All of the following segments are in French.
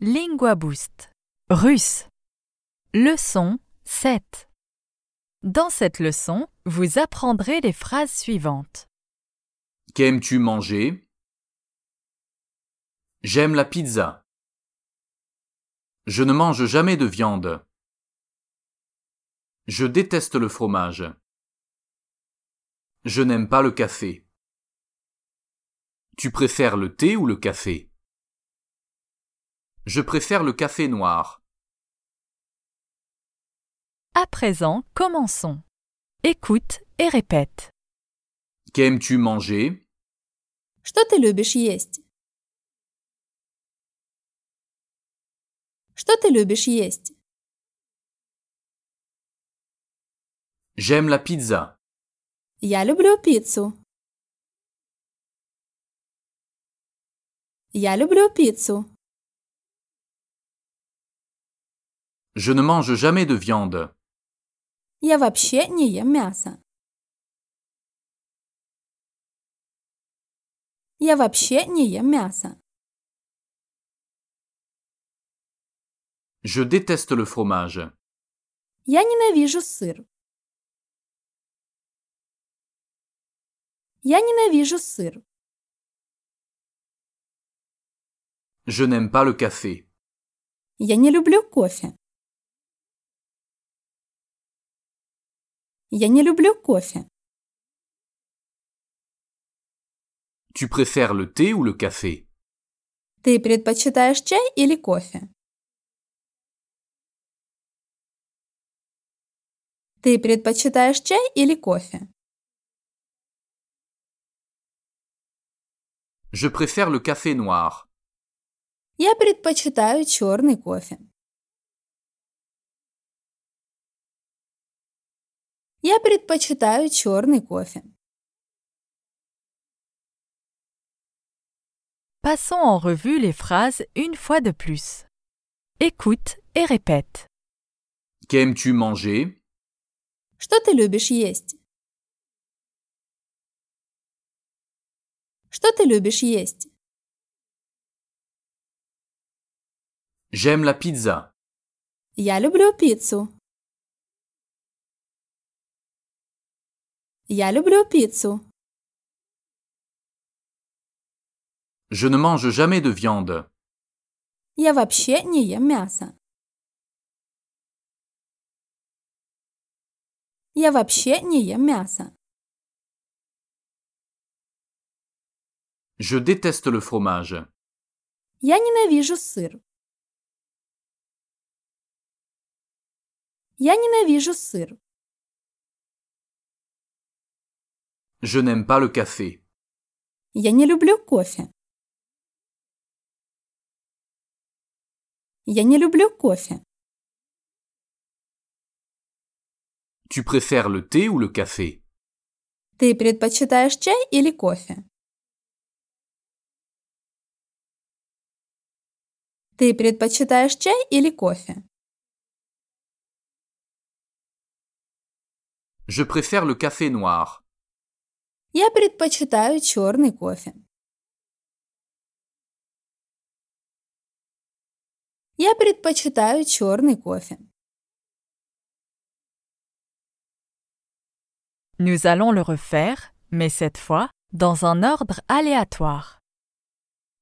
Lingua Boost. Russe. Leçon 7. Dans cette leçon, vous apprendrez les phrases suivantes. Qu'aimes-tu manger? J'aime la pizza. Je ne mange jamais de viande. Je déteste le fromage. Je n'aime pas le café. Tu préfères le thé ou le café? Je préfère le café noir. À présent, commençons. Écoute et répète. Qu'aimes-tu manger Что ты любишь есть? Что ты любишь есть? J'aime la pizza. Я люблю пиццу. Я люблю пиццу. Je ne mange jamais de viande. Я вообще не ем мясо. Я вообще не ем мясо. Je déteste le fromage. Я ненавижу сыр. Я ненавижу сыр. Je n'aime pas le café. Я не люблю кофе. Я не люблю кофе. Tu préfères le thé ou le café Ты предпочитаешь чай или кофе? Ты предпочитаешь чай или кофе? Je préfère le café noir. Я предпочитаю черный кофе. Я предпочитаю черный кофе. Passons en revue les phrases une fois de plus. Écoute et répète. Qu'aimes-tu manger Что ты любишь есть? Что ты любишь есть? J'aime la pizza. Я люблю пиццу. Я люблю пиццу. Je ne mange jamais de viande. Я вообще не ем мясо. Я вообще не ем мясо. Je déteste le fromage. Я ненавижу сыр. Я ненавижу сыр. Je n'aime pas le café. Я не люблю кофе. Я не люблю кофе. Tu préfères le thé ou le café Ты предпочитаешь чай или кофе? Ты предпочитаешь чай или кофе? Je préfère le café noir. Я предпочитаю черный кофе. Я предпочитаю черный кофе. Nous allons le refaire, mais cette fois dans un ordre aléatoire.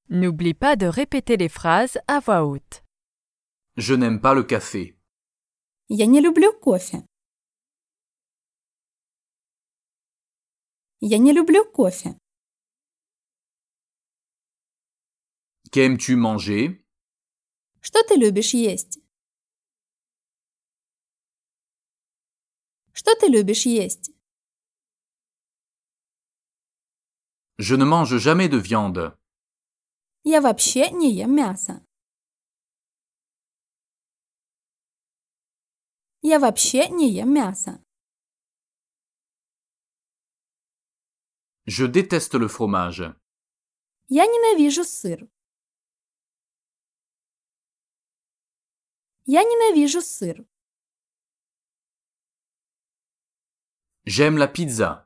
N'oublie pas de répéter les phrases à voix haute. Je n'aime pas le café. Я не люблю кофе. Я не люблю кофе. Qu'aimes-tu manger Что ты любишь есть? Что ты любишь есть? Je ne mange jamais de viande. Я вообще не ем мясо. Я вообще не ем мясо. Je déteste le fromage. Я ненавижу сыр. Я ненавижу сыр. J'aime la pizza.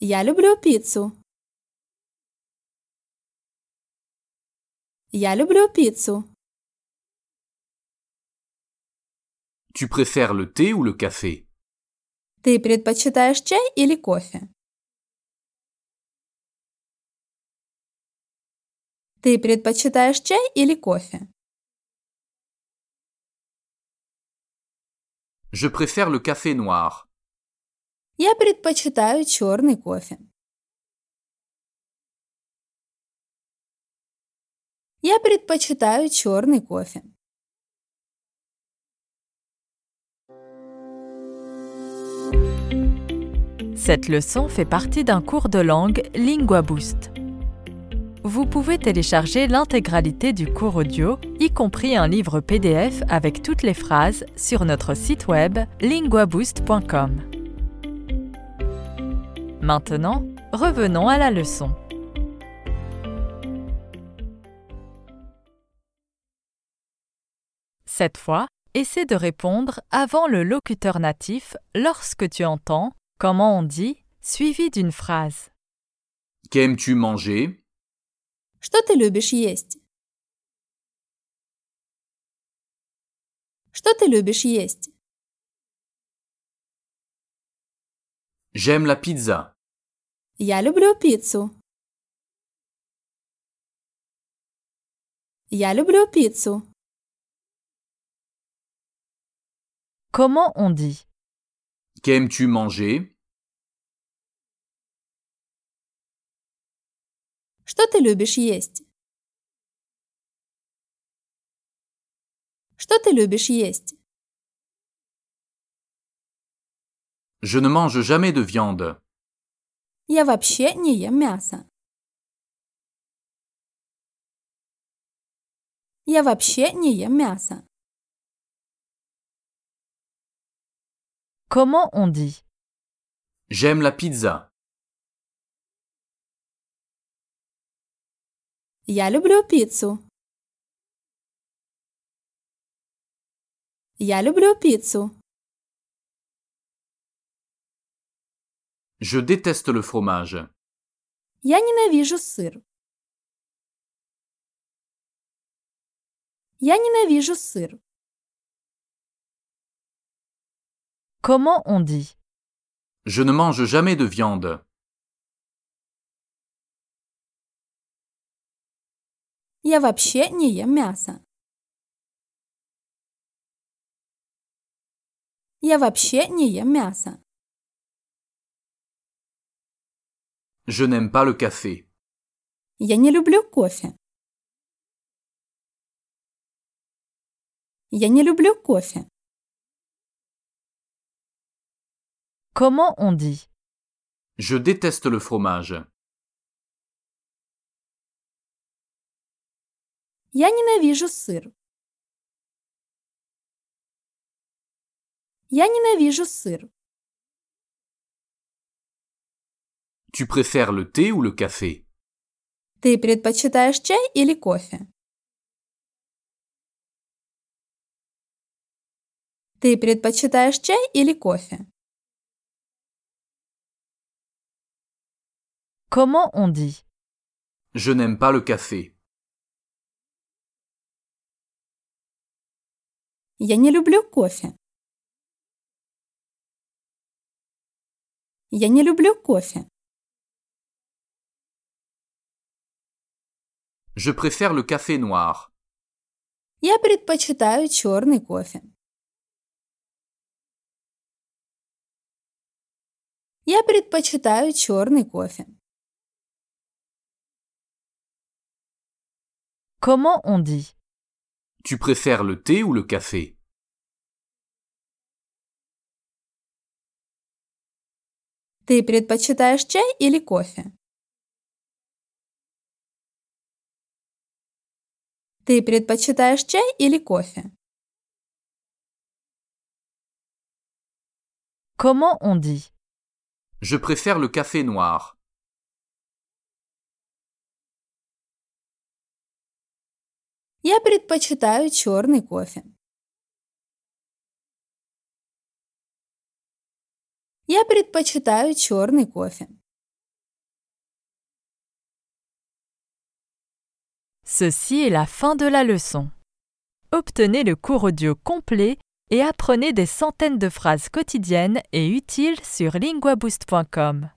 Я люблю пиццу. Я люблю пиццу. Tu préfères le thé ou le café? Ты предпочитаешь чай или кофе? Ты предпочитаешь чай или кофе? Je préfère le café noir. Я предпочитаю черный кофе. Я предпочитаю черный кофе. Cette leçon fait partie d'un cours de langue Lingua Boost. Vous pouvez télécharger l'intégralité du cours audio, y compris un livre PDF avec toutes les phrases, sur notre site web linguaboost.com. Maintenant, revenons à la leçon. Cette fois, essaie de répondre avant le locuteur natif lorsque tu entends comment on dit suivi d'une phrase. Qu'aimes-tu manger? Что ты любишь есть? Что ты любишь есть? J'aime la pizza. Я люблю пиццу. Я люблю пиццу. Comment on dit Qu'aimes-tu manger Что ты любишь есть? Что ты любишь есть? Je ne mange jamais de viande. Я вообще не ем мясо. Я вообще не ем мясо. Comment on dit J'aime la pizza. Я люблю пиццу. Я люблю пиццу. Je déteste le fromage. Я ненавижу сыр. Я ненавижу сыр. Comment on dit Je ne mange jamais de viande. Я вообще не ем мясо. Я вообще не ем мясо. Je n'aime pas le café. Я не люблю кофе. Я не люблю кофе. Comment on dit Je déteste le fromage. Я ненавижу сыр. Я ненавижу сыр. Tu préfères le thé ou le café Ты предпочитаешь чай или кофе? Ты предпочитаешь чай или кофе? Comment on dit Je n'aime pas le café. Я не люблю кофе. Я не люблю кофе. Je préfère le café noir. Я предпочитаю черный кофе. Я предпочитаю черный кофе. Comment on dit Tu préfères le thé ou le café Ты предпочитаешь чай или кофе? Ты предпочитаешь чай или кофе? Comment on dit Je préfère le café noir. Я предпочитаю черный кофе. Я предпочитаю черный кофе. Ceci est la fin de la leçon. Obtenez le cours audio complet et apprenez des centaines de phrases quotidiennes et utiles sur linguaboost.com.